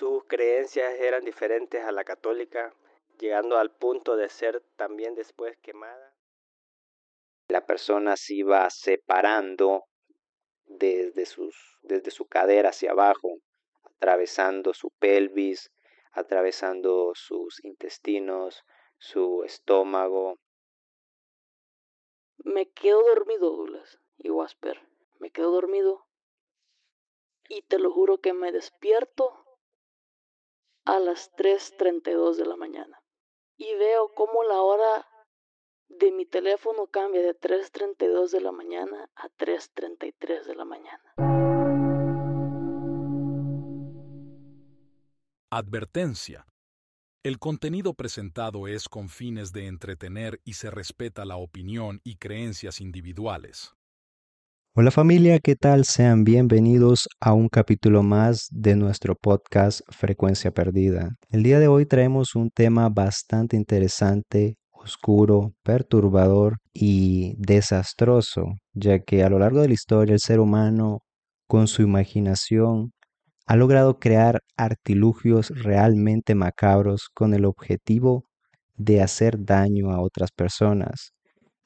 sus creencias eran diferentes a la católica, llegando al punto de ser también después quemada. La persona se iba separando desde, sus, desde su cadera hacia abajo, atravesando su pelvis, atravesando sus intestinos, su estómago. Me quedo dormido, Douglas y Wasper. Me quedo dormido. Y te lo juro que me despierto a las 3.32 de la mañana. Y veo cómo la hora de mi teléfono cambia de 3.32 de la mañana a 3.33 de la mañana. Advertencia. El contenido presentado es con fines de entretener y se respeta la opinión y creencias individuales. Hola familia, ¿qué tal? Sean bienvenidos a un capítulo más de nuestro podcast Frecuencia Perdida. El día de hoy traemos un tema bastante interesante, oscuro, perturbador y desastroso, ya que a lo largo de la historia el ser humano, con su imaginación, ha logrado crear artilugios realmente macabros con el objetivo de hacer daño a otras personas.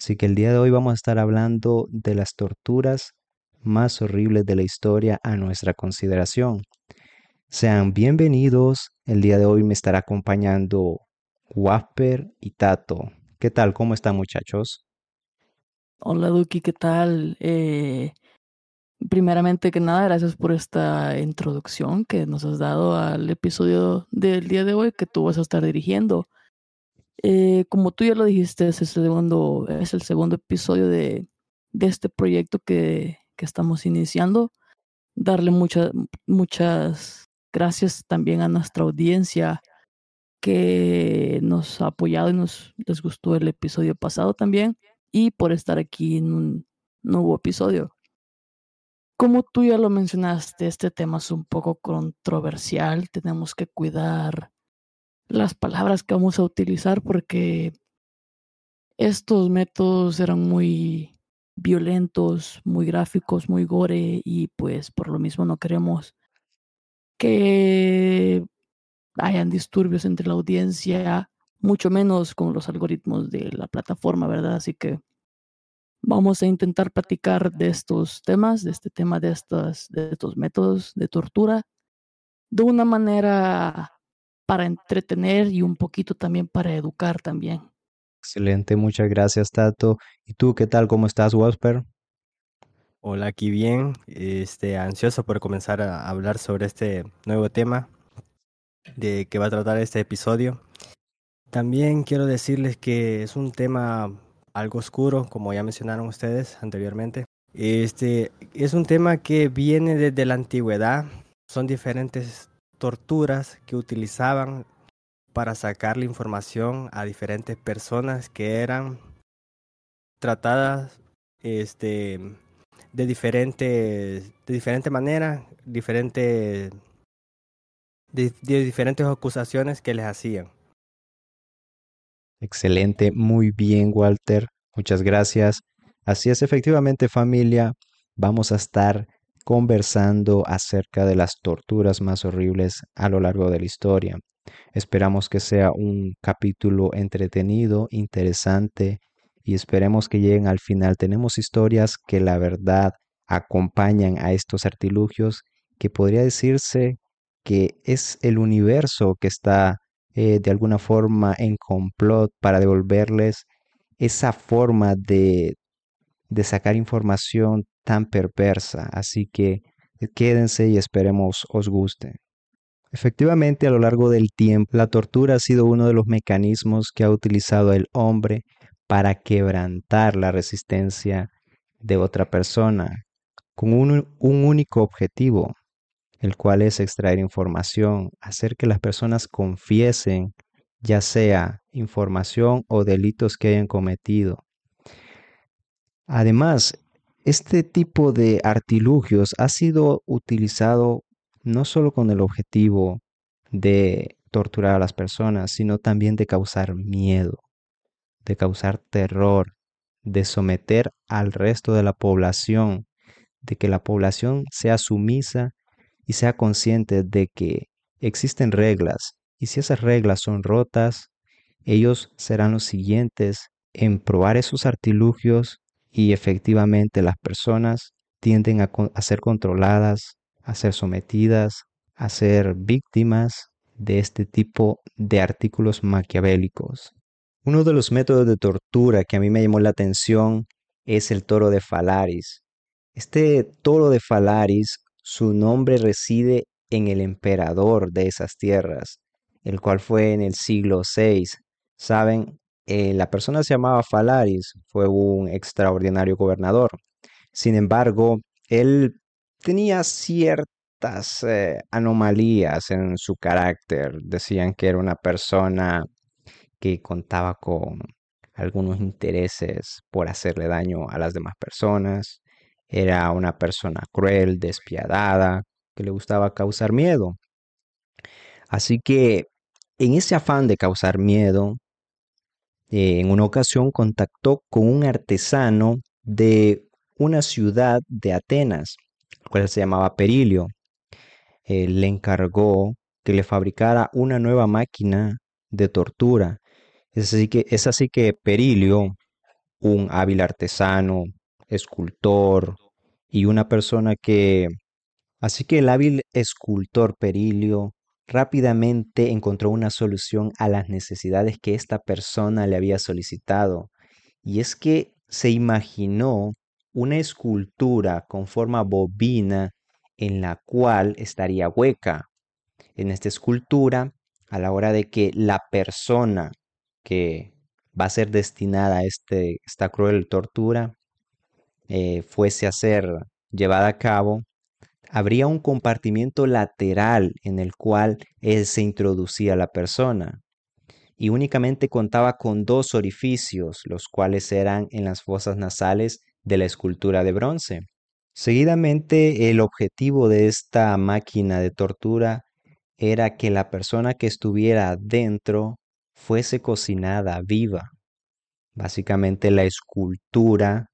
Así que el día de hoy vamos a estar hablando de las torturas más horribles de la historia a nuestra consideración. Sean bienvenidos. El día de hoy me estará acompañando Wapper y Tato. ¿Qué tal? ¿Cómo están muchachos? Hola Duki, ¿qué tal? Eh, Primeramente que nada, gracias por esta introducción que nos has dado al episodio del día de hoy que tú vas a estar dirigiendo. Eh, como tú ya lo dijiste, es el segundo, es el segundo episodio de, de este proyecto que, que, estamos iniciando. Darle muchas muchas gracias también a nuestra audiencia que nos ha apoyado y nos les gustó el episodio pasado también y por estar aquí en un nuevo episodio. Como tú ya lo mencionaste, este tema es un poco controversial. Tenemos que cuidar las palabras que vamos a utilizar porque estos métodos eran muy violentos, muy gráficos, muy gore y pues por lo mismo no queremos que hayan disturbios entre la audiencia, mucho menos con los algoritmos de la plataforma, ¿verdad? Así que Vamos a intentar platicar de estos temas, de este tema de estos, de estos métodos de tortura, de una manera para entretener y un poquito también para educar también. Excelente, muchas gracias Tato. ¿Y tú qué tal? ¿Cómo estás, Wasper? Hola, aquí bien. Este, ansioso por comenzar a hablar sobre este nuevo tema de que va a tratar este episodio. También quiero decirles que es un tema algo oscuro, como ya mencionaron ustedes anteriormente. Este es un tema que viene desde la antigüedad. Son diferentes torturas que utilizaban para sacar la información a diferentes personas que eran tratadas este, de diferentes de diferente manera, diferente, de diferentes acusaciones que les hacían. Excelente, muy bien Walter, muchas gracias. Así es, efectivamente familia, vamos a estar conversando acerca de las torturas más horribles a lo largo de la historia. Esperamos que sea un capítulo entretenido, interesante y esperemos que lleguen al final. Tenemos historias que la verdad acompañan a estos artilugios que podría decirse que es el universo que está eh, de alguna forma en complot para devolverles esa forma de, de sacar información tan perversa. Así que eh, quédense y esperemos os guste. Efectivamente, a lo largo del tiempo, la tortura ha sido uno de los mecanismos que ha utilizado el hombre para quebrantar la resistencia de otra persona, con un, un único objetivo, el cual es extraer información, hacer que las personas confiesen, ya sea información o delitos que hayan cometido. Además, este tipo de artilugios ha sido utilizado no solo con el objetivo de torturar a las personas, sino también de causar miedo, de causar terror, de someter al resto de la población, de que la población sea sumisa y sea consciente de que existen reglas y si esas reglas son rotas, ellos serán los siguientes en probar esos artilugios y efectivamente las personas tienden a, ser controladas, a ser sometidas, a ser víctimas de este tipo de artículos maquiavélicos. Uno de los métodos de tortura que a mí me llamó la atención es el toro de Falaris. Este toro de Falaris, su nombre reside en el emperador de esas tierras, el cual fue en el siglo VI. Saben, eh, la persona se llamaba Falaris, fue un extraordinario gobernador. Sin embargo, él tenía ciertas eh, anomalías en su carácter. Decían que era una persona que contaba con algunos intereses por hacerle daño a las demás personas. Era una persona cruel, despiadada, que le gustaba causar miedo. Así que en ese afán de causar miedo, eh, en una ocasión contactó con un artesano de una ciudad de Atenas, el cual se llamaba Perilio. le encargó que le fabricara una nueva máquina de tortura. Es así que, es así que Perilio, un hábil artesano, escultor y una persona que... Así que el hábil escultor Perilio rápidamente encontró una solución a las necesidades que esta persona le había solicitado. Y es que se imaginó una escultura con forma bobina en la cual estaría hueca. En esta escultura, a la hora de que la persona que va a ser destinada a este, esta cruel tortura eh, fuese a ser llevada a cabo, habría un compartimiento lateral en el cual se introducía la persona y únicamente contaba con dos orificios, los cuales eran en las fosas nasales de la escultura de bronce. Seguidamente, el objetivo de esta máquina de tortura era que la persona que estuviera dentro fuese cocinada viva. Básicamente la escultura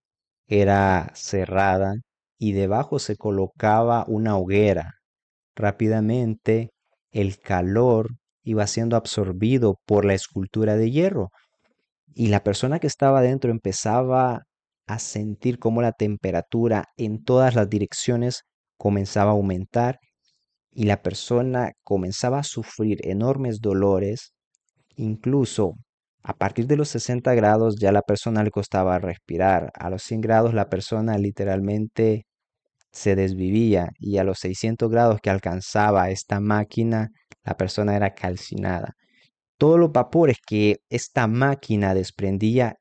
era cerrada y debajo se colocaba una hoguera. Rápidamente el calor iba siendo absorbido por la escultura de hierro y la persona que estaba dentro empezaba a sentir cómo la temperatura en todas las direcciones comenzaba a aumentar y la persona comenzaba a sufrir enormes dolores, incluso a partir de los 60 grados ya la persona le costaba respirar, a los 100 grados la persona literalmente se desvivía y a los 600 grados que alcanzaba esta máquina, la persona era calcinada. Todos los vapores que esta máquina desprendía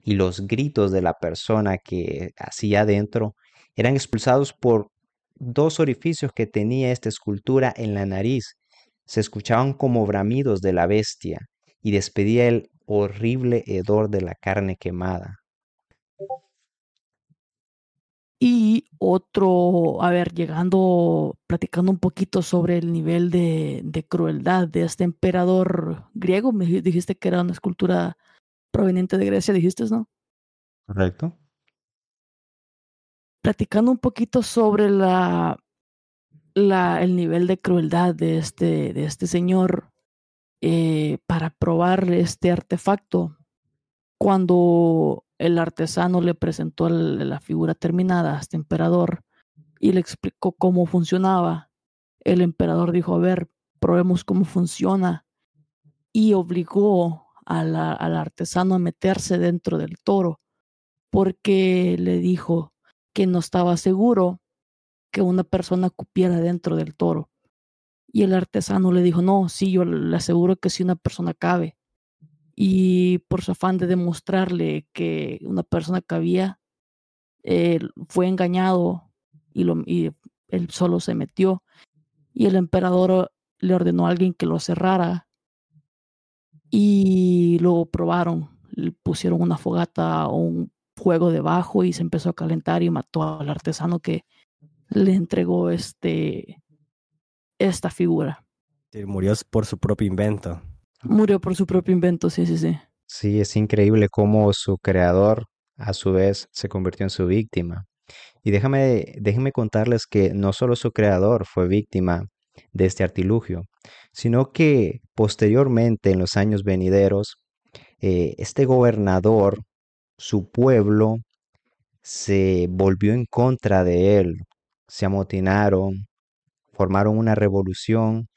y los gritos de la persona que hacía adentro eran expulsados por dos orificios que tenía esta escultura en la nariz. Se escuchaban como bramidos de la bestia y despedía el horrible hedor de la carne quemada. Y otro, a ver, llegando, platicando un poquito sobre el nivel de, crueldad de este emperador griego, me dijiste que era una escultura proveniente de Grecia, dijiste, ¿no? Correcto. Platicando un poquito sobre la, la, el nivel de crueldad de este, de este señor eh, para probar este artefacto, cuando el artesano le presentó la figura terminada a este emperador y le explicó cómo funcionaba. El emperador dijo, a ver, probemos cómo funciona y obligó al artesano a meterse dentro del toro porque le dijo que no estaba seguro que una persona cupiera dentro del toro. Y el artesano le dijo, no, sí, yo le aseguro que si una persona cabe y por su afán de demostrarle que una persona cabía, fue engañado y, lo, y él solo se metió y el emperador le ordenó a alguien que lo cerrara y lo probaron, le pusieron una fogata o un fuego debajo y se empezó a calentar y mató al artesano que le entregó este esta figura. murió por su propio invento. Murió por su propio invento, sí, sí, sí. Sí, es increíble cómo su creador a su vez se convirtió en su víctima. Y déjame, déjenme contarles que no solo su creador fue víctima de este artilugio, sino que posteriormente, en los años venideros, eh, este gobernador, su pueblo, se volvió en contra de él, se amotinaron, formaron una revolución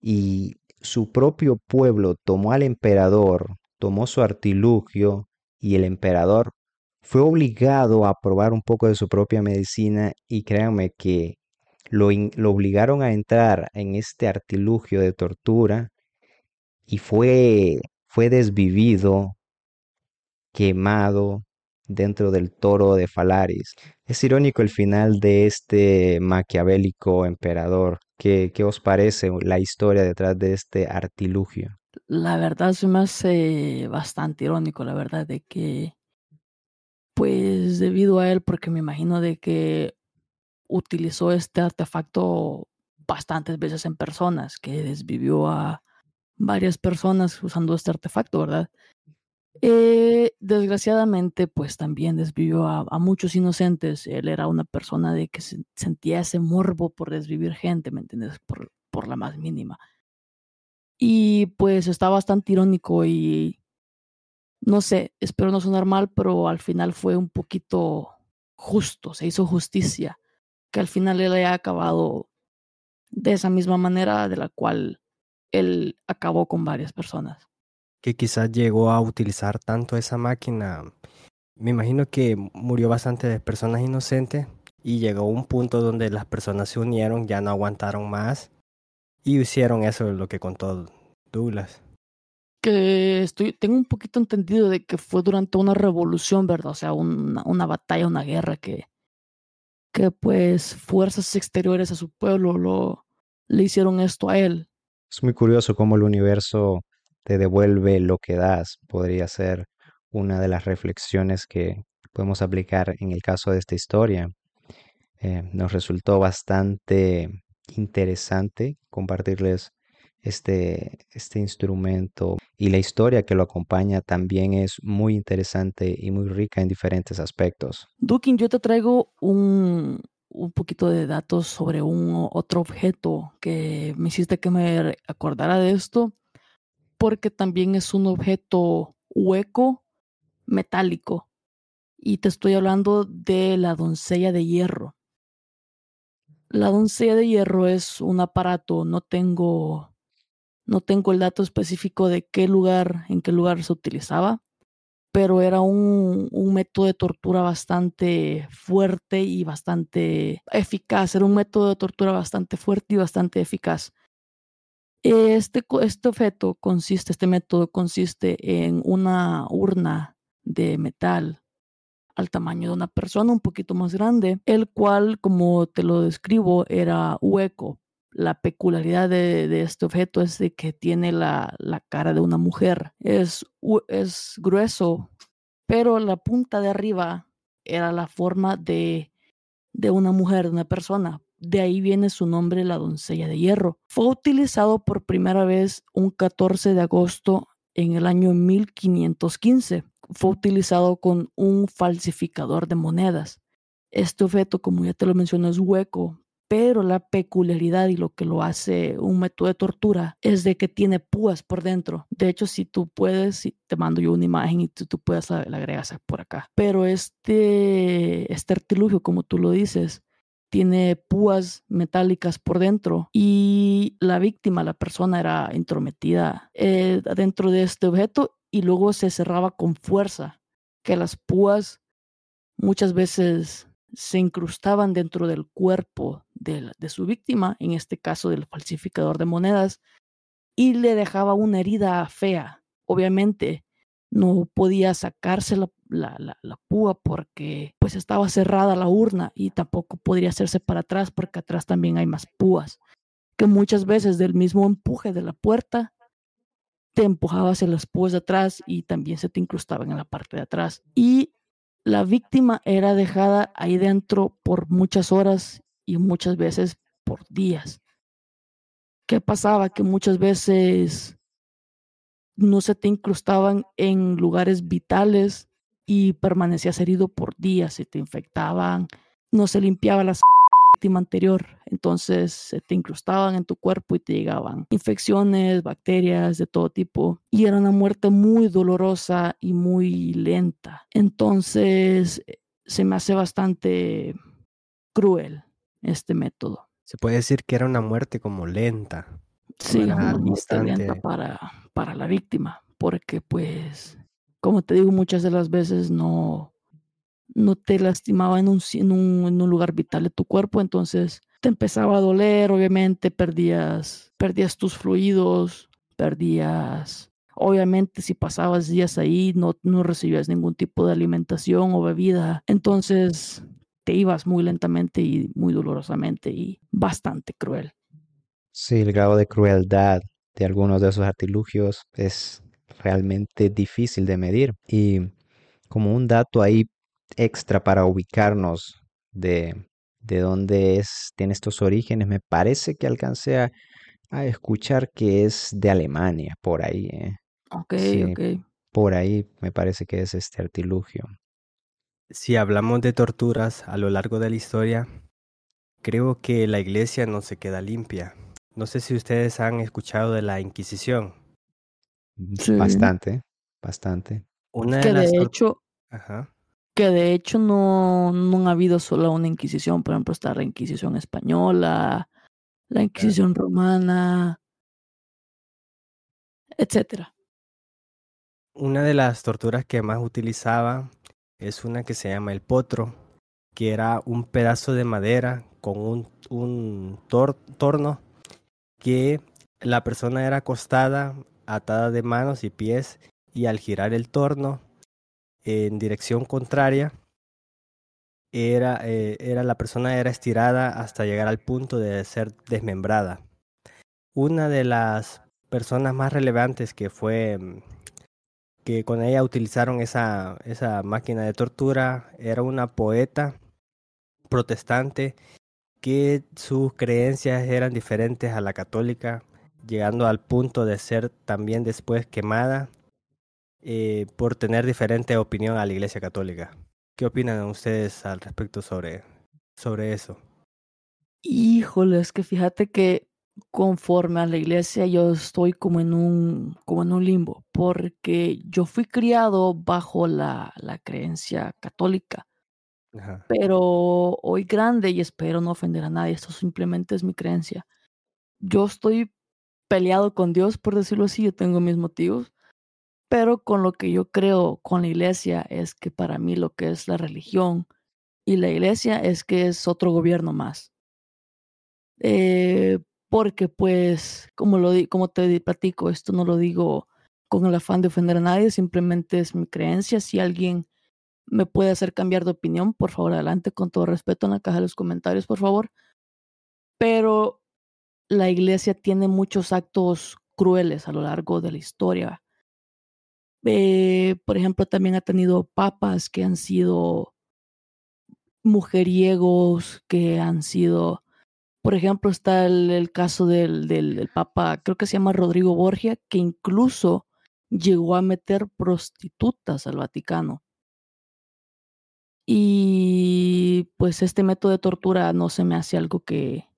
y su propio pueblo tomó al emperador, tomó su artilugio y el emperador fue obligado a probar un poco de su propia medicina y créanme que lo, obligaron a entrar en este artilugio de tortura y fue, fue desvivido, quemado dentro del toro de Falaris. Es irónico el final de este maquiavélico emperador. ¿Qué, qué os parece la historia detrás de este artilugio? La verdad se me hace bastante irónico, la verdad, de que, pues debido a él, porque me imagino de que utilizó este artefacto bastantes veces en personas, que desvivió a varias personas usando este artefacto, ¿verdad? Eh, desgraciadamente, pues también desvivió a, muchos inocentes. Él era una persona de que se, sentía ese morbo por desvivir gente, ¿me entiendes? Por, por la más mínima. Y pues está bastante irónico y no sé, espero no sonar mal, pero al final fue un poquito justo, se hizo justicia, que al final él haya acabado de esa misma manera de la cual él acabó con varias personas que quizás llegó a utilizar tanto esa máquina. Me imagino que murió bastante de personas inocentes y llegó a un punto donde las personas se unieron, ya no aguantaron más y hicieron eso, lo que contó Douglas. Que estoy, tengo un poquito entendido de que fue durante una revolución, ¿verdad? O sea, una, una batalla, una guerra que, que pues fuerzas exteriores a su pueblo lo, le hicieron esto a él. Es muy curioso cómo el universo te devuelve lo que das, podría ser una de las reflexiones que podemos aplicar en el caso de esta historia. Eh, nos resultó bastante interesante compartirles este, este instrumento y la historia que lo acompaña también es muy interesante y muy rica en diferentes aspectos. Dukin, yo te traigo un, un poquito de datos sobre un otro objeto que me hiciste que me acordara de esto porque también es un objeto hueco metálico. Y te estoy hablando de la doncella de hierro. La doncella de hierro es un aparato, no tengo no tengo el dato específico de qué lugar, en qué lugar se utilizaba, pero era un, un método de tortura bastante fuerte y bastante eficaz. Era un método de tortura bastante fuerte y bastante eficaz. Este, este objeto consiste, este método consiste en una urna de metal al tamaño de una persona, un poquito más grande, el cual, como te lo describo, era hueco. La peculiaridad de, este objeto es de que tiene la, cara de una mujer. Es, es grueso, pero la punta de arriba era la forma de una mujer, de una persona. De ahí viene su nombre, la doncella de hierro. Fue utilizado por primera vez un 14 de agosto en el año 1515. Fue utilizado con un falsificador de monedas. Este objeto, como ya te lo mencioné, es hueco, pero la peculiaridad y lo que lo hace un método de tortura es de que tiene púas por dentro. De hecho, si tú puedes, te mando yo una imagen y tú, tú puedes la agregas por acá. Pero este, este artilugio, como tú lo dices, tiene púas metálicas por dentro y la víctima, la persona era intrometida eh, dentro de este objeto y luego se cerraba con fuerza, que las púas muchas veces se incrustaban dentro del cuerpo de, de su víctima, en este caso del falsificador de monedas, y le dejaba una herida fea. Obviamente, no podía sacarse la, la, la, púa porque pues estaba cerrada la urna y tampoco podría hacerse para atrás porque atrás también hay más púas que muchas veces del mismo empuje de la puerta te empujabas en las púas de atrás y también se te incrustaban en la parte de atrás y la víctima era dejada ahí dentro por muchas horas y muchas veces por días. ¿Qué pasaba? Que muchas veces no se te incrustaban en lugares vitales y permanecías herido por días, se te infectaban, no se limpiaba las víctima anterior. Entonces se te incrustaban en tu cuerpo y te llegaban infecciones, bacterias de todo tipo. Y era una muerte muy dolorosa y muy lenta. Entonces se me hace bastante cruel este método. Se puede decir que era una muerte como lenta. Sí, una muerte lenta para, para la víctima, porque pues, como te digo, muchas de las veces no, no te lastimaba en un, en un, lugar vital de tu cuerpo, entonces te empezaba a doler, obviamente perdías, perdías tus fluidos, perdías, obviamente si pasabas días ahí no, no recibías ningún tipo de alimentación o bebida, entonces te ibas muy lentamente y muy dolorosamente y bastante cruel. Sí, el grado de crueldad de algunos de esos artilugios es realmente difícil de medir. Y como un dato ahí extra para ubicarnos de, de dónde es, tiene estos orígenes, me parece que alcancé a, escuchar que es de Alemania, por ahí. ¿eh? Ok, ok. Por ahí me parece que es este artilugio. Si hablamos de torturas a lo largo de la historia, creo que la iglesia no se queda limpia. No sé si ustedes han escuchado de la Inquisición. Bastante, bastante. Una que de, hecho, que de hecho no, no ha habido solo una Inquisición. Por ejemplo, está la Inquisición española, la Inquisición romana, etcétera. Una de las torturas que más utilizaba es una que se llama el potro, que era un pedazo de madera con un, un torno que la persona era acostada, atada de manos y pies, y al girar el torno en dirección contraria, era, eh, era la persona era estirada hasta llegar al punto de ser desmembrada. Una de las personas más relevantes que fue que con ella utilizaron esa, esa máquina de tortura. Era una poeta protestante que sus creencias eran diferentes a la católica, llegando al punto de ser también después quemada eh, por tener diferente opinión a la Iglesia Católica. ¿Qué opinan ustedes al respecto sobre, sobre eso? Híjole, es que fíjate que conforme a la iglesia yo estoy como en un, como en un limbo, porque yo fui criado bajo la, la creencia católica. Pero hoy grande y espero no ofender a nadie, esto simplemente es mi creencia. Yo estoy peleado con Dios, por decirlo así, yo tengo mis motivos, pero con lo que yo creo con la iglesia es que para mí lo que es la religión y la iglesia es que es otro gobierno más. Eh, porque pues, como, lo, como te platico, esto no lo digo con el afán de ofender a nadie, simplemente es mi creencia. Si alguien me puede hacer cambiar de opinión, por favor, adelante, con todo respeto en la caja de los comentarios, por favor. Pero la iglesia tiene muchos actos crueles a lo largo de la historia. Eh, por ejemplo, también ha tenido papas que han sido mujeriegos, que han sido por ejemplo, está el, caso del, del, Papa, creo que se llama Rodrigo Borgia, que incluso llegó a meter prostitutas al Vaticano. Y pues este método de tortura no se me hace algo que,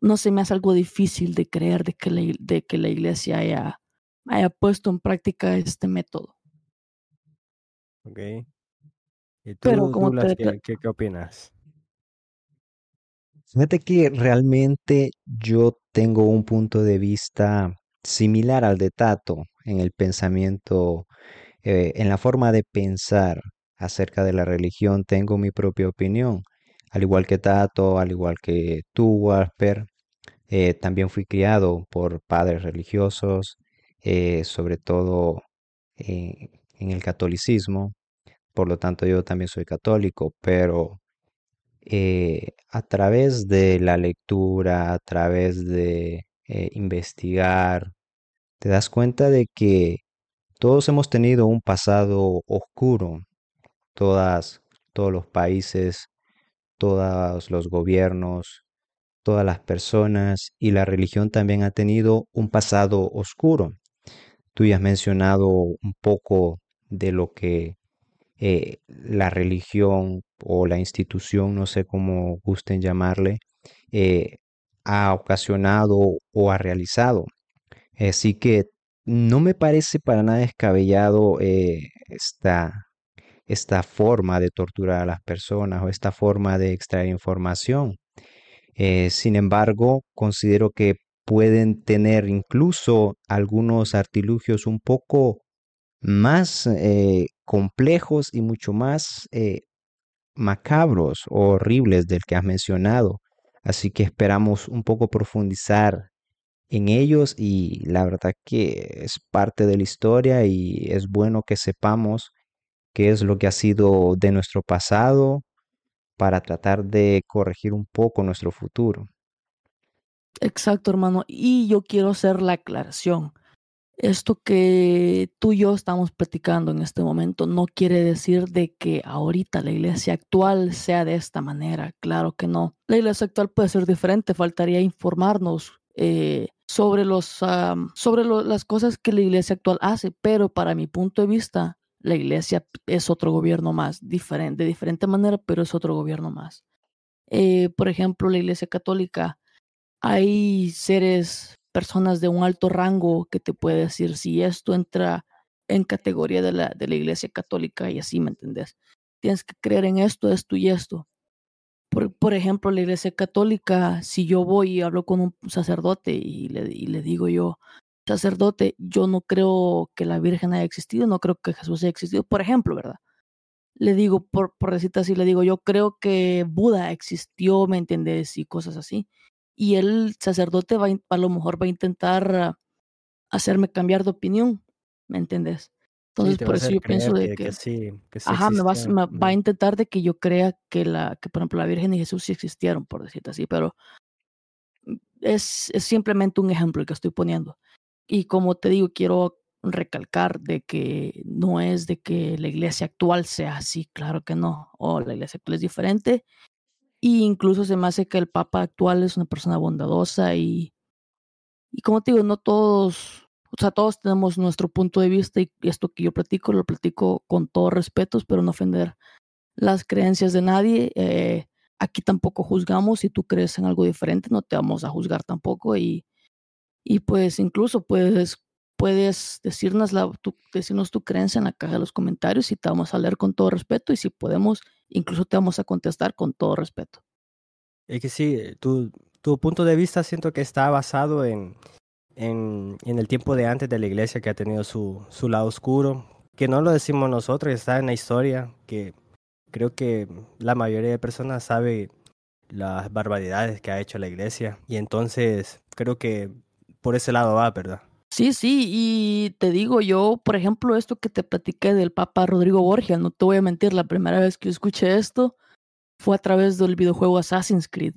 no se me hace algo difícil de creer de que la, de que la iglesia haya, haya puesto en práctica este método. Ok. ¿Y tú, Pero como ¿qué, qué opinas? Fíjate que realmente yo tengo un punto de vista similar al de Tato en el pensamiento, eh, en la forma de pensar acerca de la religión. Tengo mi propia opinión, al igual que Tato, al igual que tú, Walper. Eh, también fui criado por padres religiosos, eh, sobre todo en el catolicismo. Por lo tanto, yo también soy católico, pero eh, a través de la lectura, a través de eh, investigar, te das cuenta de que todos hemos tenido un pasado oscuro, todas, todos los países, todos los gobiernos, todas las personas y la religión también ha tenido un pasado oscuro. Tú ya has mencionado un poco de lo que eh, la religión o la institución, no sé cómo gusten llamarle, eh, ha ocasionado o ha realizado. Así que no me parece para nada descabellado eh, esta, esta forma de torturar a las personas o esta forma de extraer información. Eh, sin embargo, considero que pueden tener incluso algunos artilugios un poco más eh, complejos y mucho más eh, macabros o horribles del que has mencionado. Así que esperamos un poco profundizar en ellos y la verdad que es parte de la historia y es bueno que sepamos qué es lo que ha sido de nuestro pasado para tratar de corregir un poco nuestro futuro. Exacto, hermano. Y yo quiero hacer la aclaración. Esto que tú y yo estamos platicando en este momento no quiere decir de que ahorita la iglesia actual sea de esta manera. Claro que no. La iglesia actual puede ser diferente. Faltaría informarnos eh, sobre, los, sobre las cosas que la iglesia actual hace. Pero para mi punto de vista, la iglesia es otro gobierno más, diferente, de diferente manera, pero es otro gobierno más. Eh, por ejemplo, la iglesia católica, hay seres, personas de un alto rango que te puede decir si esto entra en categoría de la, de la iglesia católica y así, ¿me entendés? Tienes que creer en esto, esto y esto. Por, por ejemplo, la iglesia católica, si yo voy y hablo con un sacerdote y le, y le digo yo, sacerdote, yo no creo que la Virgen haya existido, no creo que Jesús haya existido, por ejemplo, ¿verdad? Le digo, por, por decirte así, le digo, yo creo que Buda existió, ¿me entiendes? Y cosas así. Y el sacerdote va, a lo mejor va a intentar hacerme cambiar de opinión, ¿me entiendes? Entonces, Sí, por eso yo pienso de que, que, que sí, que sí ajá, me va, va a intentar de que yo crea que la, que por ejemplo la Virgen y Jesús sí existieron, por decirte así, pero es, es simplemente un ejemplo el que estoy poniendo. Y como te digo, quiero recalcar de que no es de que la iglesia actual sea así, claro que no. O la iglesia actual es diferente. Y incluso se me hace que el papa actual es una persona bondadosa y, y como te digo, no todos, o sea, todos tenemos nuestro punto de vista y esto que yo platico, lo platico con todo respeto, pero no ofender las creencias de nadie. Eh, aquí tampoco juzgamos, si tú crees en algo diferente, no te vamos a juzgar tampoco y, y pues incluso puedes, puedes decirnos, la, tu, decirnos tu creencia en la caja de los comentarios y te vamos a leer con todo respeto y si podemos, incluso te vamos a contestar con todo respeto. Es que sí, tu, tu punto de vista siento que está basado en, en, en el tiempo de antes de la iglesia que ha tenido su, su lado oscuro, que no lo decimos nosotros, está en la historia, que creo que la mayoría de personas sabe las barbaridades que ha hecho la iglesia y entonces creo que por ese lado va, ¿verdad? Sí, sí, y te digo yo, por ejemplo, esto que te platiqué del Papa Rodrigo Borgia, no te voy a mentir, la primera vez que escuché esto fue a través del videojuego Assassin's Creed,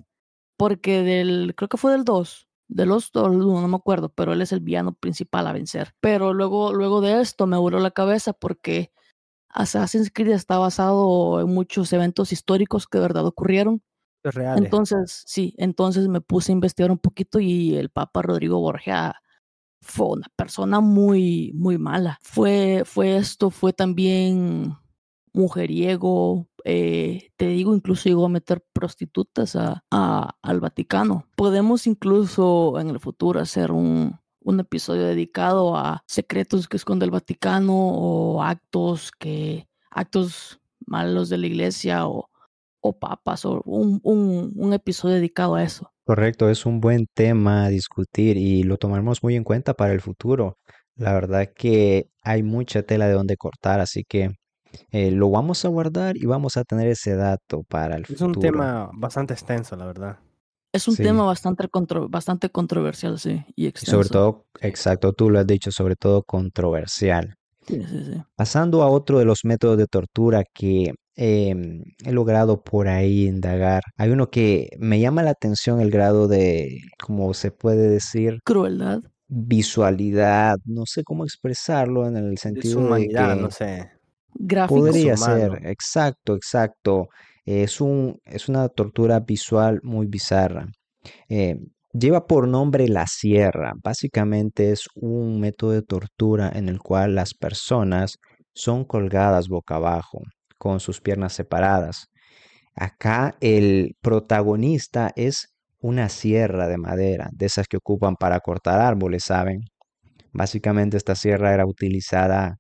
porque del, creo que fue del 2, de los dos, no me acuerdo, pero él es el villano principal a vencer. Pero luego, luego de esto me voló la cabeza porque Assassin's Creed está basado en muchos eventos históricos que de verdad ocurrieron. Es real. Entonces, sí, entonces me puse a investigar un poquito y el Papa Rodrigo Borgia fue una persona muy, muy mala. Fue, fue esto, fue también mujeriego, eh, te digo, incluso llegó a meter prostitutas a, al Vaticano. Podemos incluso en el futuro hacer un, un episodio dedicado a secretos que esconde el Vaticano o actos que, actos malos de la iglesia o, o papas o un, un, un episodio dedicado a eso. Correcto, es un buen tema a discutir y lo tomaremos muy en cuenta para el futuro. La verdad que hay mucha tela de donde cortar, así que eh, lo vamos a guardar y vamos a tener ese dato para el Es un futuro. tema bastante extenso, la verdad. Es un Sí. tema bastante, contro bastante controversial, sí, y extenso. sobre todo, exacto, tú lo has dicho, sobre todo controversial. Sí, sí, sí. Pasando a otro de los métodos de tortura que em, he logrado por ahí indagar, hay uno que me llama la atención el grado de, como se puede decir, Crueldad. visualidad, no sé cómo expresarlo en el sentido de Deshumanidad, que no sé. Gráficos. podría humano. ser, exacto, exacto. Es un, es una tortura visual muy bizarra. Eh, lleva por nombre la sierra. Básicamente es un método de tortura en el cual las personas son colgadas boca abajo, con sus piernas separadas. Acá el protagonista es una sierra de madera, de esas que ocupan para cortar árboles, ¿saben? Básicamente esta sierra era utilizada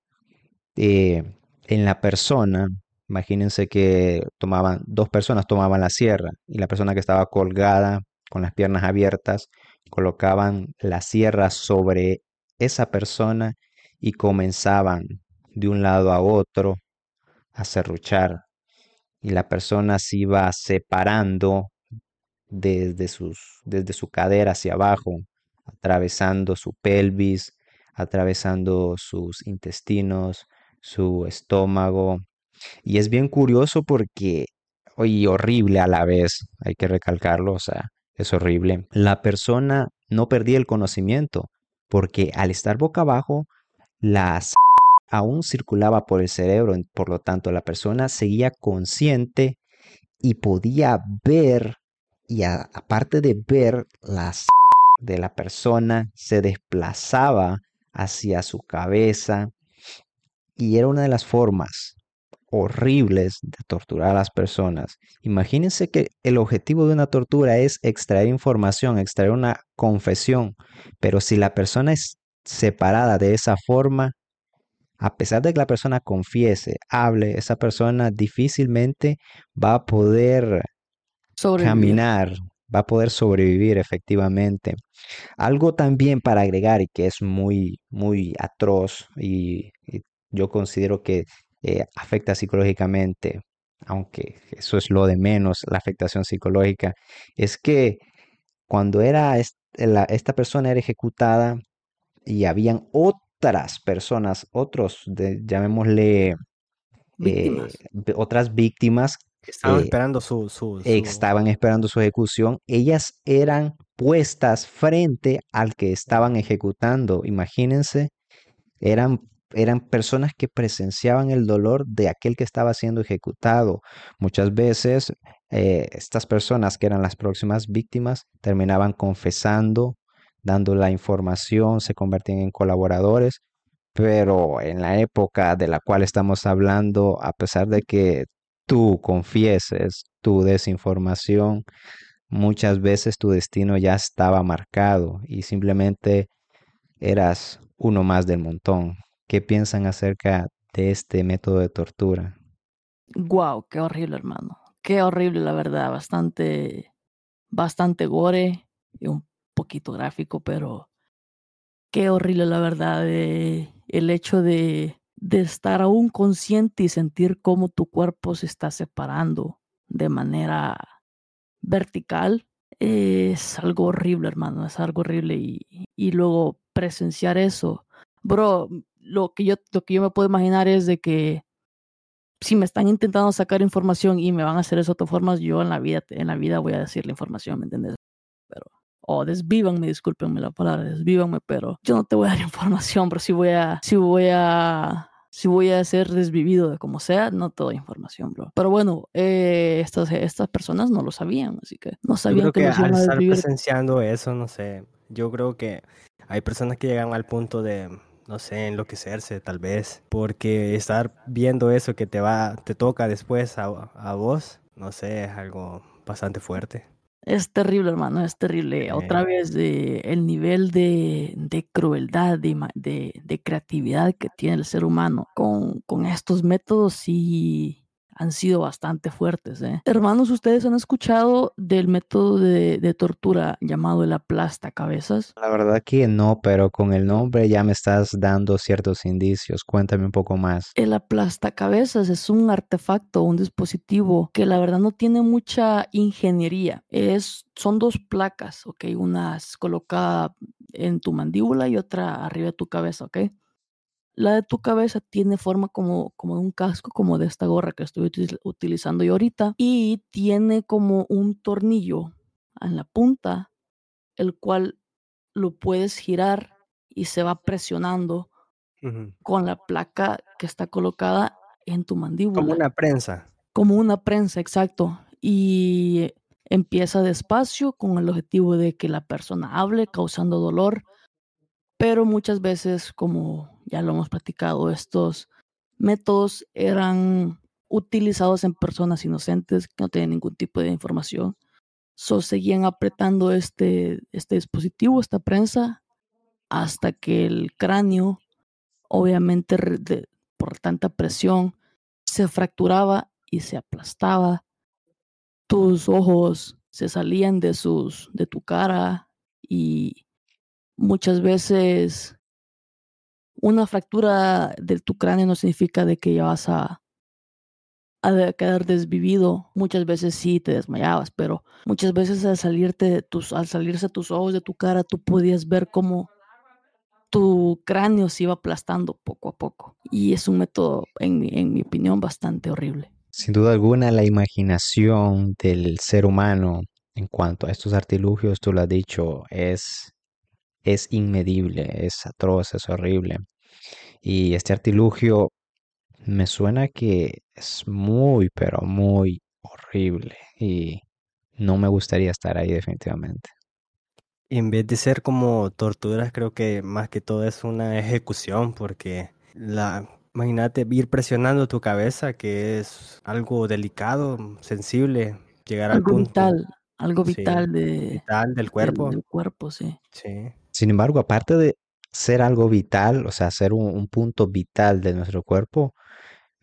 eh, en la persona. Imagínense que tomaban, dos personas tomaban la sierra y la persona que estaba colgada con las piernas abiertas colocaban la sierra sobre esa persona y comenzaban de un lado a otro a y la persona se iba separando desde, sus, desde su cadera hacia abajo, atravesando su pelvis, atravesando sus intestinos, su estómago. Y es bien curioso porque, oye, horrible a la vez, hay que recalcarlo, o sea, es horrible. La persona no perdía el conocimiento porque al estar boca abajo, las aún circulaba por el cerebro, por lo tanto la persona seguía consciente y podía ver, y aparte de ver, las de la persona se desplazaba hacia su cabeza y era una de las formas horribles de torturar a las personas. Imagínense que el objetivo de una tortura es extraer información, extraer una confesión, pero si la persona es separada de esa forma, a pesar de que la persona confiese, hable, esa persona difícilmente va a poder caminar, va a poder sobrevivir efectivamente. Algo también para agregar y que es muy, muy atroz y, yo considero que eh, afecta psicológicamente, aunque eso es lo de menos, la afectación psicológica, es que cuando era esta persona era ejecutada y habían otros otras personas, otros, de, llamémosle, eh, otras víctimas. Estaban eh, esperando su, su, Estaban esperando su ejecución. Ellas eran puestas frente al que estaban ejecutando. Imagínense, eran, eran personas que presenciaban el dolor de aquel que estaba siendo ejecutado. Muchas veces eh, estas personas que eran las próximas víctimas terminaban confesando dando la información, se convertían en colaboradores, pero en la época de la cual estamos hablando, a pesar de que tú confieses tu desinformación, muchas veces tu destino ya estaba marcado y simplemente eras uno más del montón. ¿Qué piensan acerca de este método de tortura? Wow, qué horrible, hermano. Qué horrible, la verdad. Bastante, bastante gore y un poquito gráfico, pero qué horrible la verdad eh, el hecho de, de estar aún consciente y sentir cómo tu cuerpo se está separando de manera vertical es algo horrible, hermano, es algo horrible y, y, luego presenciar eso. Bro, lo que yo lo que yo me puedo imaginar es de que si me están intentando sacar información y me van a hacer eso de todas formas, yo en la vida en la vida voy a decir la información, ¿me entiendes? O desvívanme, discúlpenme la palabra, desvívanme, pero yo no te voy a dar información, pero si voy a, si voy a, si voy a ser desvivido de como sea, no te doy información, bro. Pero bueno, eh, estas, estas personas no lo sabían, así que no sabían yo creo que, al estar presenciando eso, no sé, yo creo que hay personas que llegan al punto de no sé, enloquecerse tal vez, porque estar viendo eso que te va, te toca después a, a vos, no sé, es algo bastante fuerte. Es terrible, hermano, es terrible. Otra vez de, el nivel de, de crueldad, de, de, de, creatividad que tiene el ser humano con, con estos métodos y han sido bastante fuertes. ¿eh? Hermanos, ¿ustedes han escuchado del método de, tortura llamado el aplasta cabezas? La verdad que no, pero con el nombre ya me estás dando ciertos indicios. Cuéntame un poco más. El aplasta cabezas es un artefacto, un dispositivo que la verdad no tiene mucha ingeniería. Es, son dos placas, ¿ok? Una colocada en tu mandíbula y otra arriba de tu cabeza, ¿ok? La de tu cabeza tiene forma como, como de un casco, como de esta gorra que estoy utilizando yo ahorita, y tiene como un tornillo en la punta, el cual lo puedes girar y se va presionando con la placa que está colocada en tu mandíbula. Como una prensa. Como una prensa, exacto. Y empieza despacio con el objetivo de que la persona hable, causando dolor, pero muchas veces, como ya lo hemos platicado, estos métodos eran utilizados en personas inocentes que no tenían ningún tipo de información. So, seguían apretando este, este dispositivo, esta prensa, hasta que el cráneo, obviamente por tanta presión, se fracturaba y se aplastaba. Tus ojos se salían de sus de tu cara y muchas veces una fractura de tu cráneo no significa de que ya vas a, a quedar desvivido. Muchas veces sí te desmayabas, pero muchas veces al salirte tus, al salirse tus ojos de tu cara, tú podías ver cómo tu cráneo se iba aplastando poco a poco. Y es un método, en, en mi opinión, bastante horrible. Sin duda alguna, la imaginación del ser humano en cuanto a estos artilugios, tú lo has dicho, es, es inmedible, es atroz, es horrible. Y este artilugio me suena que es muy, pero muy horrible y no me gustaría estar ahí definitivamente. En vez de ser como torturas, creo que más que todo es una ejecución, porque la, imagínate ir presionando tu cabeza, que es algo delicado, sensible, llegar algo al punto. vital, algo vital de vital del cuerpo. Del, cuerpo, sí. Sí. Sin embargo, aparte de ser algo vital, o sea, ser un, punto vital de nuestro cuerpo,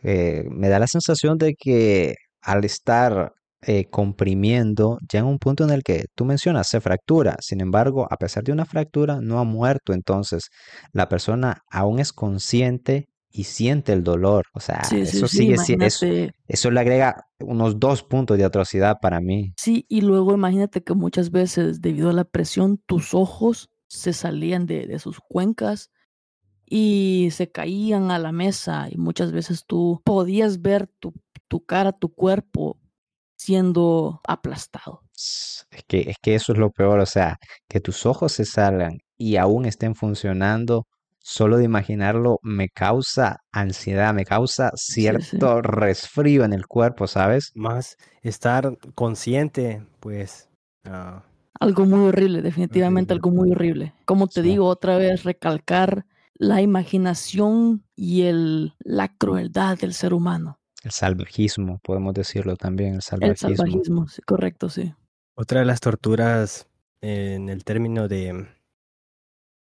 eh, me da la sensación de que al estar eh, comprimiendo, ya en un punto en el que tú mencionas, se fractura. Sin embargo, a pesar de una fractura, no ha muerto. Entonces, la persona aún es consciente y siente el dolor. O sea, eso sigue siendo, eso, eso, le agrega unos dos puntos de atrocidad para mí. Sí, y luego imagínate que muchas veces, debido a la presión, tus ojos se salían de, de sus cuencas y se caían a la mesa y muchas veces tú podías ver tu, tu cara, tu cuerpo siendo aplastado. Es que, es que eso es lo peor, o sea, que tus ojos se salgan y aún estén funcionando, solo de imaginarlo me causa ansiedad, me causa cierto resfrío en el cuerpo, ¿sabes? Más estar consciente, pues... Ah, algo muy horrible, definitivamente algo muy horrible. Como te digo, otra vez recalcar la imaginación y el, la crueldad del ser humano. El salvajismo, podemos decirlo también, el salvajismo. El salvajismo, correcto, sí. Otra de las torturas en el término de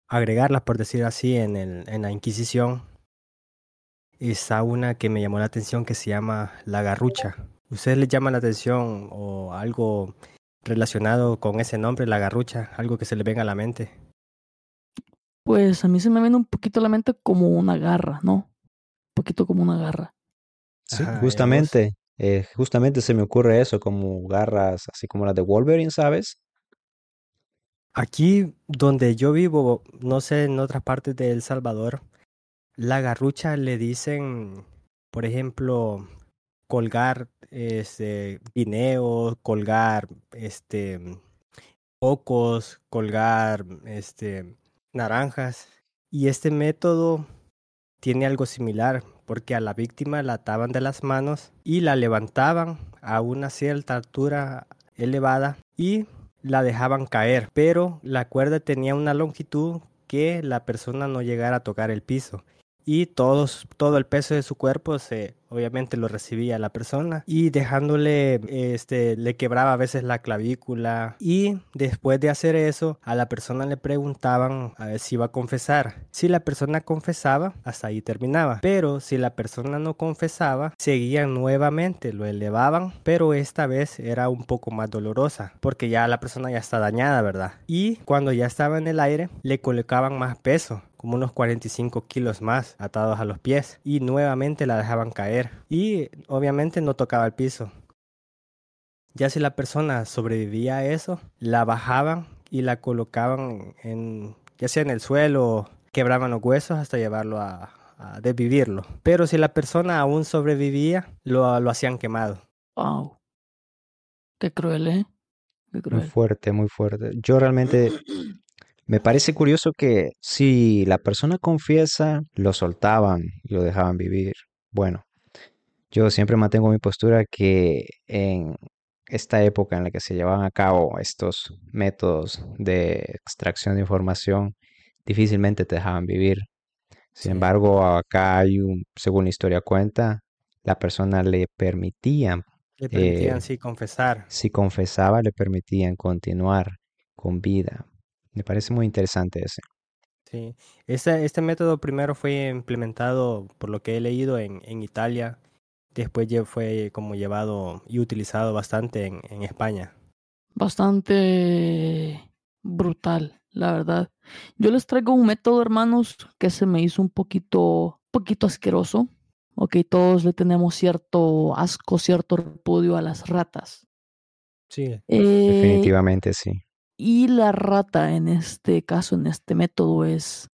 agregarlas, por decir así, en, el, en la Inquisición, es una que me llamó la atención que se llama la garrucha. ¿Ustedes les llama la atención o algo relacionado con ese nombre, la garrucha, algo que se le venga a la mente? Pues a mí se me viene un poquito a la mente como una garra, ¿no? Un poquito como una garra. Sí, justamente, eh, justamente se me ocurre eso, como garras así como las de Wolverine, ¿sabes? Aquí donde yo vivo, no sé, en otras partes de El Salvador, la garrucha le dicen, por ejemplo, colgar este guineos, colgar este pocos, colgar este naranjas. Y este método tiene algo similar, porque a la víctima la ataban de las manos y la levantaban a una cierta altura elevada y la dejaban caer, pero la cuerda tenía una longitud que la persona no llegara a tocar el piso y todos, todo el peso de su cuerpo se obviamente lo recibía la persona y dejándole este le quebraba a veces la clavícula. Y después de hacer eso a la persona le preguntaban a ver si iba a confesar. Si la persona confesaba hasta ahí terminaba. Pero si la persona no confesaba seguían nuevamente lo elevaban pero esta vez era un poco más dolorosa porque ya la persona ya está dañada verdad y cuando ya estaba en el aire le colocaban más peso como unos 45 kilos más atados a los pies y nuevamente la dejaban caer y obviamente no tocaba el piso. Ya si la persona sobrevivía a eso, la bajaban y la colocaban en, ya sea en el suelo, quebraban los huesos hasta llevarlo a, a desvivirlo. Pero si la persona aún sobrevivía, lo, lo hacían quemado. Wow. Qué cruel, ¿eh? Qué cruel. Muy fuerte, muy fuerte. Yo realmente me parece curioso que si la persona confiesa, lo soltaban y lo dejaban vivir. Bueno, yo siempre mantengo mi postura que en esta época en la que se llevaban a cabo estos métodos de extracción de información, difícilmente te dejaban vivir. Sin Sí. embargo, acá hay un, según la historia cuenta, la persona le permitía, Le permitían, eh, sí, confesar. si confesaba, le permitían continuar con vida. Me parece muy interesante ese. Sí. Este, este método primero fue implementado, por lo que he leído, en, en Italia. Después fue como llevado y utilizado bastante en, en España. Bastante brutal, la verdad. Yo les traigo un método, hermanos, que se me hizo un poquito, poquito asqueroso. Ok, todos le tenemos cierto asco, cierto repudio a las ratas. Sí. Eh, Definitivamente sí. Y la rata en este caso, en este método, es,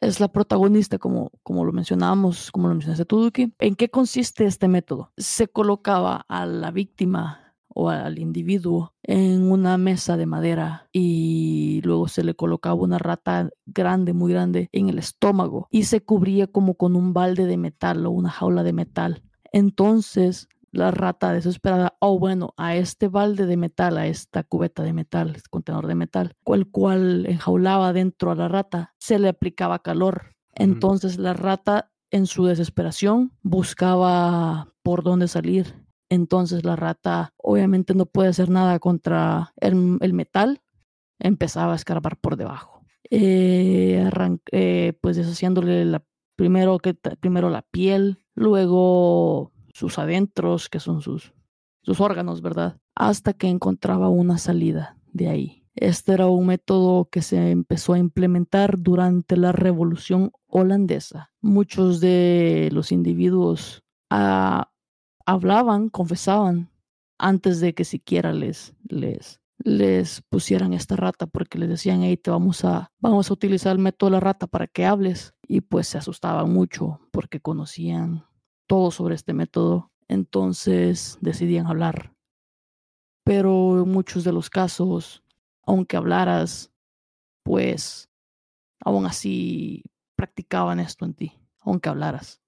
es la protagonista, como, como lo mencionábamos, como lo mencionaste tú, Duki. ¿En qué consiste este método? Se colocaba a la víctima o al individuo en una mesa de madera y luego se le colocaba una rata grande, muy grande, en el estómago y se cubría como con un balde de metal o una jaula de metal. Entonces la rata desesperada, oh bueno, a este balde de metal, a esta cubeta de metal, este contenedor de metal, el cual enjaulaba dentro a la rata, se le aplicaba calor. Entonces la rata, en su desesperación, buscaba por dónde salir. Entonces la rata obviamente no puede hacer nada contra el, el metal, empezaba a escarbar por debajo. Eh, eh, pues deshaciéndole la, primero, que, primero la piel, luego sus adentros, que son sus, sus órganos, ¿verdad? Hasta que encontraba una salida de ahí. Este era un método que se empezó a implementar durante la Revolución Holandesa. Muchos de los individuos ah, hablaban, confesaban, antes de que siquiera les, les, les pusieran esta rata, porque les decían, hey, te vamos a, vamos a utilizar el método de la rata para que hables. Y pues se asustaban mucho porque conocían todo sobre este método, entonces decidían hablar. Pero en muchos de los casos, aunque hablaras, pues aún así practicaban esto en ti, aunque hablaras.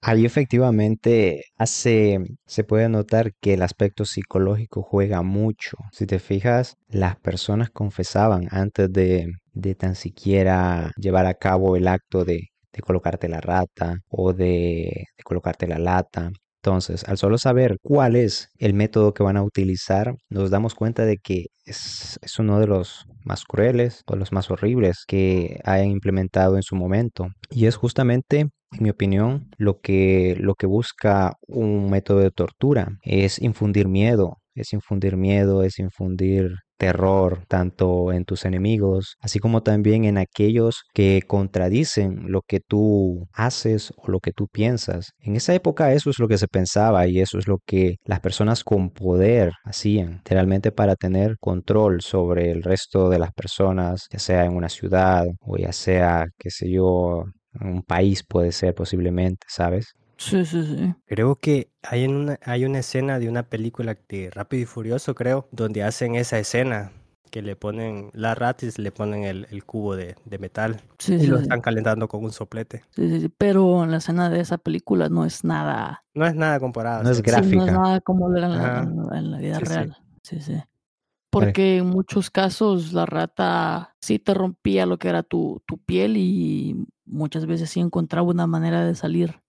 Ahí efectivamente hace, se puede notar que el aspecto psicológico juega mucho. Si te fijas, las personas confesaban antes de, de tan siquiera llevar a cabo el acto de, de colocarte la rata o de, colocarte la lata. Entonces, al solo saber cuál es el método que van a utilizar, nos damos cuenta de que es, es uno de los más crueles o los más horribles que hayan implementado en su momento. Y es justamente en mi opinión, lo que, lo que busca un método de tortura es infundir miedo, es infundir miedo, es infundir terror tanto en tus enemigos, así como también en aquellos que contradicen lo que tú haces o lo que tú piensas. En esa época eso es lo que se pensaba y eso es lo que las personas con poder hacían, literalmente para tener control sobre el resto de las personas, ya sea en una ciudad o ya sea, qué sé yo, un país puede ser posiblemente, ¿sabes? Sí, sí, sí. Creo que hay, en una, hay una escena de una película de Rápido y Furioso, creo, donde hacen esa escena que le ponen la ratis, le ponen el, el cubo de, de metal Sí, y sí, lo sí. están calentando con un soplete. Sí, sí, sí, Pero en la escena de esa película no es nada. No es nada comparado. No es sí, no es Gráfica. nada como era en la, en la- vida Sí, sí. real. Sí, sí. Porque en muchos casos la rata sí te rompía lo que era tu, tu piel y muchas veces sí encontraba una manera de salir.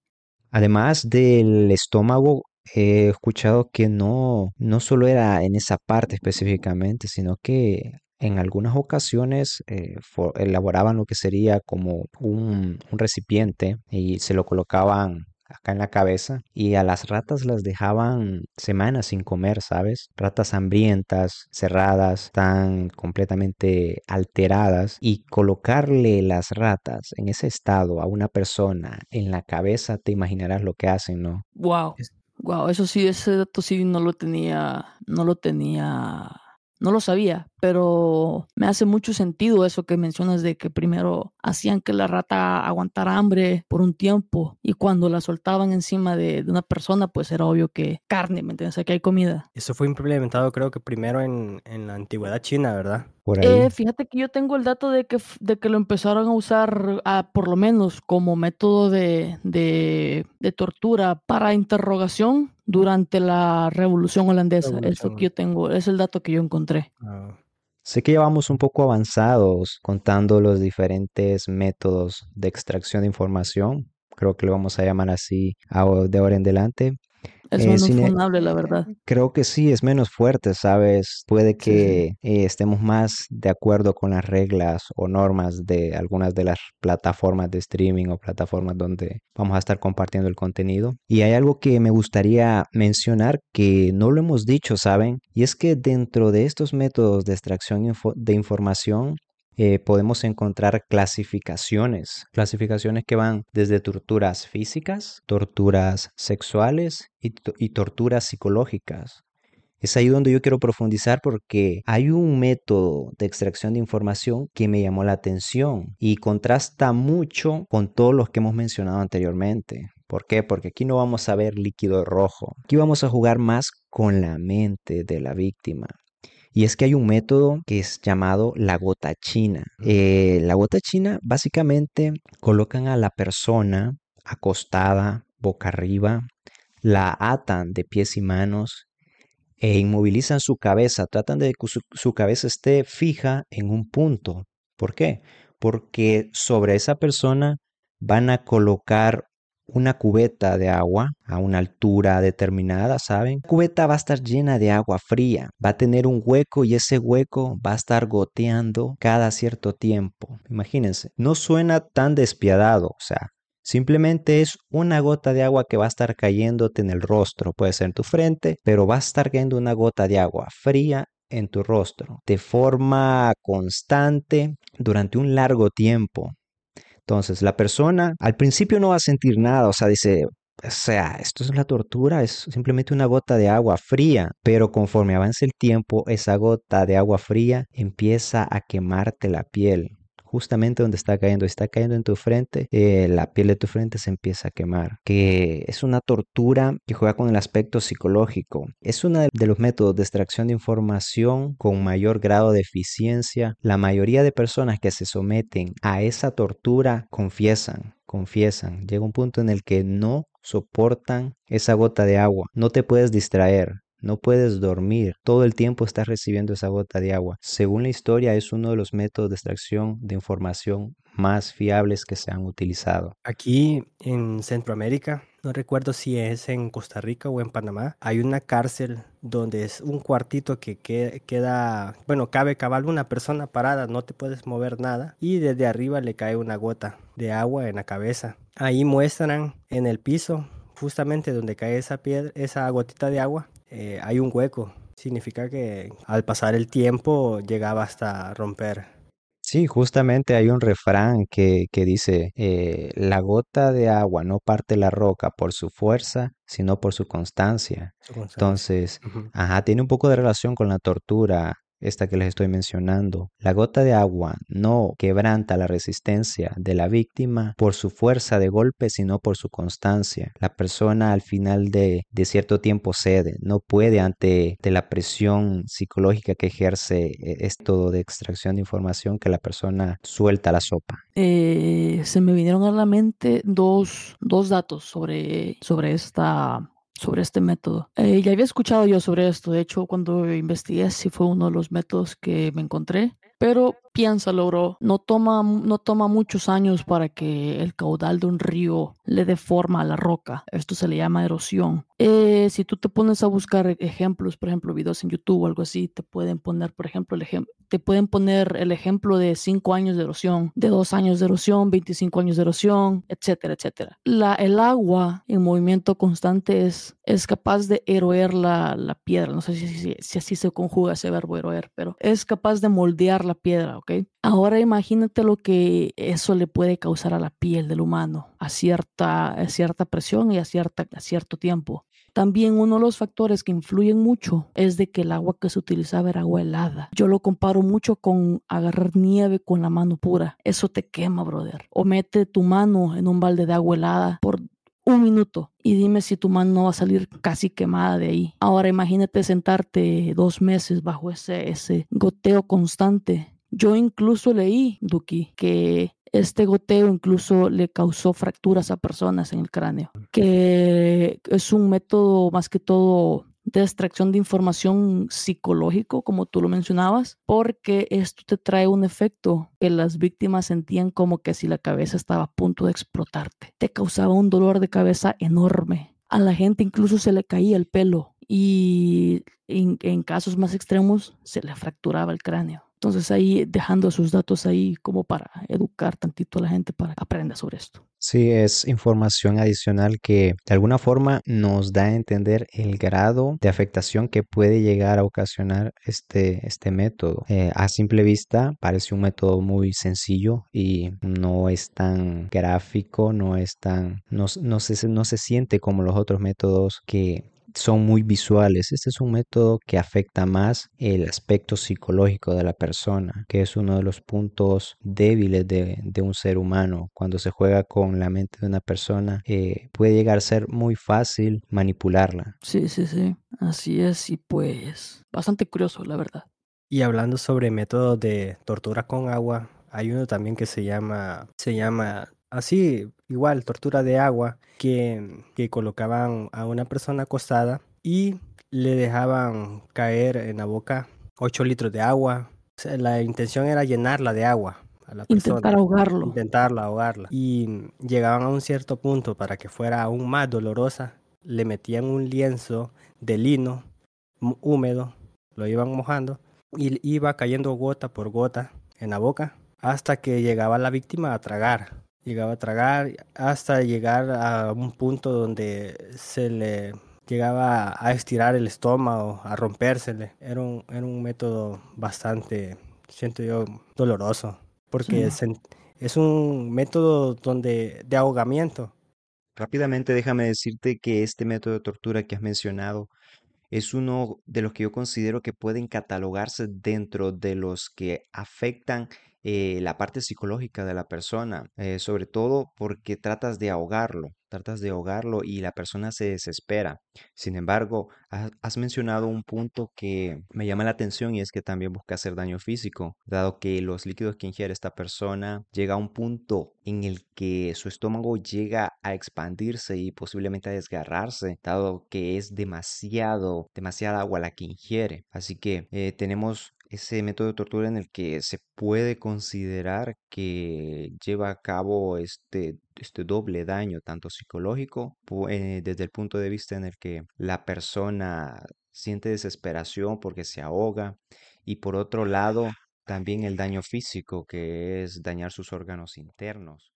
Además del estómago, he escuchado que no, no solo era en esa parte específicamente, sino que en algunas ocasiones eh, elaboraban lo que sería como un, un recipiente y se lo colocaban acá en la cabeza y a las ratas las dejaban semanas sin comer, ¿sabes? Ratas hambrientas, cerradas, tan completamente alteradas y colocarle las ratas en ese estado a una persona en la cabeza, te imaginarás lo que hacen, ¿no? Wow. Wow, eso sí, ese dato sí no lo tenía, no lo tenía, no lo sabía, pero me hace mucho sentido eso que mencionas de que primero hacían que la rata aguantara hambre por un tiempo y cuando la soltaban encima de, de una persona, pues era obvio que carne, ¿me entiendes? O sea, que hay comida. Eso fue implementado creo que primero en, en la antigüedad china, ¿verdad? Por ahí. Eh, fíjate que yo tengo el dato de que, de que lo empezaron a usar, ah, por lo menos como método de, de, de tortura para interrogación durante la Revolución Holandesa. Es lo Revolución. que yo tengo, es el dato que yo encontré. Ah, Sé que ya vamos un poco avanzados contando los diferentes métodos de extracción de información. Creo que lo vamos a llamar así de ahora en adelante. Es menos fundable, la verdad. Creo que sí, es menos fuerte, ¿sabes? Puede que eh, estemos más de acuerdo con las reglas o normas de algunas de las plataformas de streaming o plataformas donde vamos a estar compartiendo el contenido. Y hay algo que me gustaría mencionar que no lo hemos dicho, ¿saben? Y es que dentro de estos métodos de extracción de información eh, podemos encontrar clasificaciones, clasificaciones que van desde torturas físicas, torturas sexuales y, y torturas psicológicas. Es ahí donde yo quiero profundizar porque hay un método de extracción de información que me llamó la atención y contrasta mucho con todos los que hemos mencionado anteriormente. ¿Por qué? Porque aquí no vamos a ver líquido rojo. Aquí vamos a jugar más con la mente de la víctima. Y es que hay un método que es llamado la gota china. Eh, la gota china básicamente colocan a la persona acostada, boca arriba, la atan de pies y manos e inmovilizan su cabeza, tratan de que su, su cabeza esté fija en un punto. ¿Por qué? Porque sobre esa persona van a colocar una cubeta de agua a una altura determinada, ¿saben? La cubeta va a estar llena de agua fría, va a tener un hueco y ese hueco va a estar goteando cada cierto tiempo. Imagínense, no suena tan despiadado, o sea, Simplemente es una gota de agua que va a estar cayéndote en el rostro, puede ser en tu frente, pero va a estar cayendo una gota de agua fría en tu rostro de forma constante durante un largo tiempo. Entonces, la persona al principio no va a sentir nada, o sea, dice, o sea, esto es la tortura, es simplemente una gota de agua fría, pero conforme avanza el tiempo, esa gota de agua fría empieza a quemarte la piel justamente donde está cayendo, está cayendo en tu frente, eh, la piel de tu frente se empieza a quemar, que es una tortura que juega con el aspecto psicológico. Es uno de los métodos de extracción de información con mayor grado de eficiencia. La mayoría de personas que se someten a esa tortura confiesan, confiesan. Llega un punto en el que no soportan esa gota de agua. No te puedes distraer. No puedes dormir, todo el tiempo estás recibiendo esa gota de agua. Según la historia, es uno de los métodos de extracción de información más fiables que se han utilizado. Aquí en Centroamérica, no recuerdo si es en Costa Rica o en Panamá, hay una cárcel donde es un cuartito que queda, bueno, cabe cabal una persona parada, no te puedes mover nada y desde arriba le cae una gota de agua en la cabeza. Ahí muestran en el piso justamente donde cae esa piedra, esa gotita de agua, eh, hay un hueco. Significa que al pasar el tiempo llegaba hasta romper. Sí, justamente hay un refrán que, que dice, eh, la gota de agua no parte la roca por su fuerza, sino por su constancia. Entonces, ajá, tiene un poco de relación con la tortura esta que les estoy mencionando. La gota de agua no quebranta la resistencia de la víctima por su fuerza de golpe, sino por su constancia. La persona al final de, cierto tiempo cede, no puede ante la presión psicológica que ejerce eh, esto de extracción de información que la persona suelta la sopa. Eh, se me vinieron a la mente dos, dos datos sobre, sobre esta sobre este método. Eh, ya había escuchado yo sobre esto, de hecho cuando investigué si fue uno de los métodos que me encontré, pero no toma, no toma muchos años para que el caudal de un río le dé forma a la roca. Esto se le llama erosión. Eh, si tú te pones a buscar ejemplos, por ejemplo, videos en YouTube o algo así, te pueden poner, por ejemplo, el ejemplo te pueden poner el ejemplo de 5 años de erosión, de 2 años de erosión, 25 años de erosión, etcétera, etcétera. La, el agua en movimiento constante es, es capaz de eroer la, la piedra. No sé si, si, si, así se conjuga ese verbo eroer, pero es capaz de moldear la piedra, ¿ok? Ahora imagínate lo que eso le puede causar a la piel del humano a cierta, cierta presión y a, cierta, cierto tiempo. También uno de los factores que influyen mucho es de que el agua que se utilizaba era agua helada. Yo lo comparo mucho con agarrar nieve con la mano pura. Eso te quema, brother. O mete tu mano en un balde de agua helada por un minuto y dime si tu mano no va a salir casi quemada de ahí. Ahora imagínate sentarte dos meses bajo ese, ese goteo constante. Yo incluso leí, Duki, que este goteo incluso le causó fracturas a personas en el cráneo, que es un método más que todo de extracción de información psicológico, como tú lo mencionabas, porque esto te trae un efecto que las víctimas sentían como que si la cabeza estaba a punto de explotarte. Te causaba un dolor de cabeza enorme. A la gente incluso se le caía el pelo y en, en casos más extremos se le fracturaba el cráneo. Entonces ahí dejando sus datos ahí como para educar tantito a la gente para que aprenda sobre esto. Sí, es información adicional que de alguna forma nos da a entender el grado de afectación que puede llegar a ocasionar este, este método. Eh, a simple vista parece un método muy sencillo y no es tan gráfico, no es tan, no, no, se, no se siente como los otros métodos que son muy visuales. Este es un método que afecta más el aspecto psicológico de la persona, que es uno de los puntos débiles de, un ser humano. Cuando se juega con la mente de una persona, eh, puede llegar a ser muy fácil manipularla. Sí, sí, sí. Así es y pues bastante curioso, la verdad. Y hablando sobre métodos de tortura con agua, hay uno también que se llama, se llama así, igual, tortura de agua, que, que colocaban a una persona acostada y le dejaban caer en la boca 8 litros de agua. la intención era llenarla de agua. A la Intentar ahogarlo. Intentarla ahogarla. Y llegaban a un cierto punto para que fuera aún más dolorosa. Le metían un lienzo de lino húmedo, lo iban mojando y iba cayendo gota por gota en la boca hasta que llegaba la víctima a tragar llegaba a tragar hasta llegar a un punto donde se le llegaba a estirar el estómago, a rompérsele. Era un, era un método bastante, siento yo, doloroso, porque es, es, un método donde, de ahogamiento. Rápidamente déjame decirte que este método de tortura que has mencionado es uno de los que yo considero que pueden catalogarse dentro de los que afectan eh, la parte psicológica de la persona, eh, sobre todo porque tratas de ahogarlo, tratas de ahogarlo y la persona se desespera. Sin embargo, has, mencionado un punto que me llama la atención y es que también busca hacer daño físico, dado que los líquidos que ingiere esta persona llega a un punto en el que su estómago llega a expandirse y posiblemente a desgarrarse, dado que es demasiado, demasiada agua la que ingiere. Así que eh, tenemos ese método de tortura en el que se puede considerar que lleva a cabo este, este doble daño, tanto psicológico, eh, desde el punto de vista en el que la persona siente desesperación porque se ahoga, y por otro lado, también el daño físico, que es dañar sus órganos internos.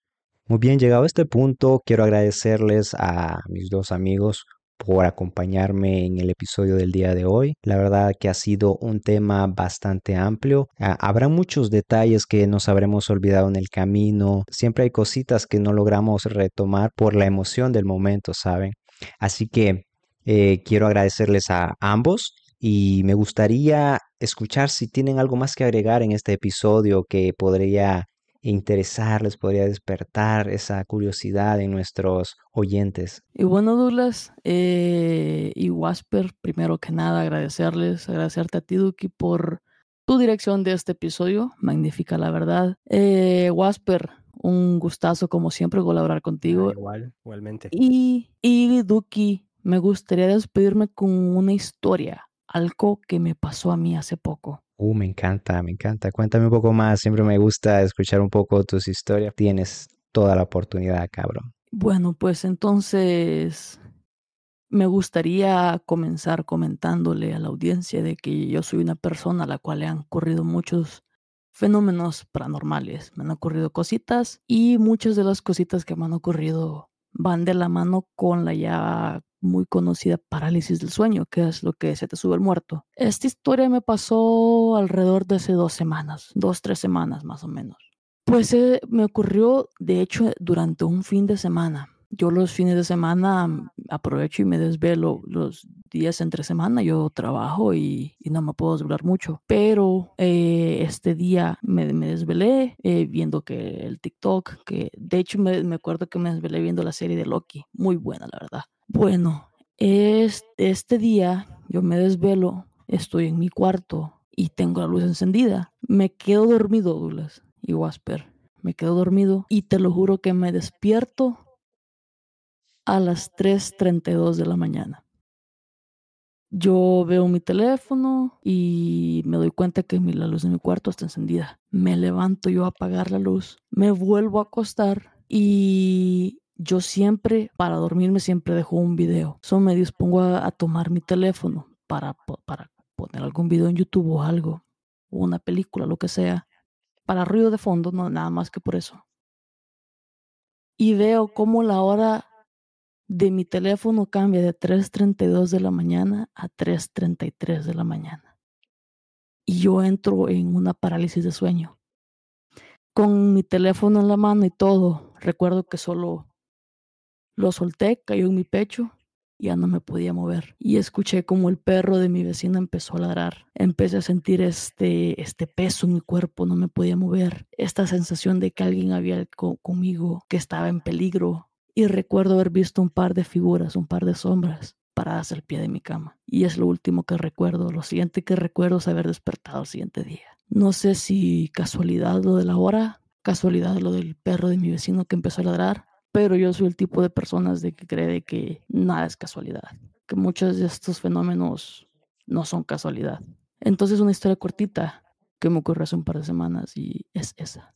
Muy bien, llegado a este punto, quiero agradecerles a mis dos amigos por acompañarme en el episodio del día de hoy. La verdad que ha sido un tema bastante amplio. Ah, habrá muchos detalles que nos habremos olvidado en el camino. Siempre hay cositas que no logramos retomar por la emoción del momento, ¿saben? Así que eh, quiero agradecerles a ambos y me gustaría escuchar si tienen algo más que agregar en este episodio que podría interesarles, podría despertar esa curiosidad en nuestros oyentes. Y bueno, Douglas eh, y Wasper, primero que nada agradecerles, agradecerte a ti, Duki, por tu dirección de este episodio, magnífica la verdad. Eh, Wasper, un gustazo como siempre colaborar contigo. Ah, igual, igualmente. Y, y Duki, me gustaría despedirme con una historia, algo que me pasó a mí hace poco. Uh, me encanta, me encanta. Cuéntame un poco más. Siempre me gusta escuchar un poco tus historias. Tienes toda la oportunidad, cabrón. Bueno, pues entonces me gustaría comenzar comentándole a la audiencia de que yo soy una persona a la cual le han ocurrido muchos fenómenos paranormales. Me han ocurrido cositas y muchas de las cositas que me han ocurrido van de la mano con la ya muy conocida parálisis del sueño, que es lo que se te sube el muerto. Esta historia me pasó alrededor de hace dos semanas, dos, tres semanas más o menos. Pues eh, me ocurrió, de hecho, durante un fin de semana. Yo los fines de semana mm, aprovecho y me desvelo. Los días entre semana yo trabajo y, no me puedo desvelar mucho. Pero eh, este día me, desvelé eh, viendo que el TikTok, que de hecho me, me acuerdo que me desvelé viendo la serie de Loki. Muy buena, la verdad. Bueno, este, día yo me desvelo, estoy en mi cuarto y tengo la luz encendida. Me quedo dormido, Douglas y Wasper. Me quedo dormido y te lo juro que me despierto a las 3.32 de la mañana. Yo veo mi teléfono y me doy cuenta que la luz de mi cuarto está encendida. Me levanto yo a apagar la luz, me vuelvo a acostar y yo siempre, para dormirme, siempre dejo un video. So me dispongo a, tomar mi teléfono para, para poner algún video en YouTube o algo, una película, lo que sea, para ruido de fondo, no nada más que por eso. Y veo cómo la hora de mi teléfono cambia de 3.32 de la mañana a 3.33 de la mañana. Y yo entro en una parálisis de sueño. Con mi teléfono en la mano y todo, recuerdo que solo lo solté, cayó en mi pecho ya no me podía mover. Y escuché como el perro de mi vecina empezó a ladrar. Empecé a sentir este, este peso en mi cuerpo, no me podía mover. Esta sensación de que alguien había conmigo, que estaba en peligro. Y recuerdo haber visto un par de figuras, un par de sombras paradas al pie de mi cama. Y es lo último que recuerdo. Lo siguiente que recuerdo es haber despertado el siguiente día. No sé si casualidad lo de la hora, casualidad lo del perro de mi vecino que empezó a ladrar, pero yo soy el tipo de personas de que cree que nada es casualidad, que muchos de estos fenómenos no son casualidad. Entonces una historia cortita que me ocurrió hace un par de semanas y es esa.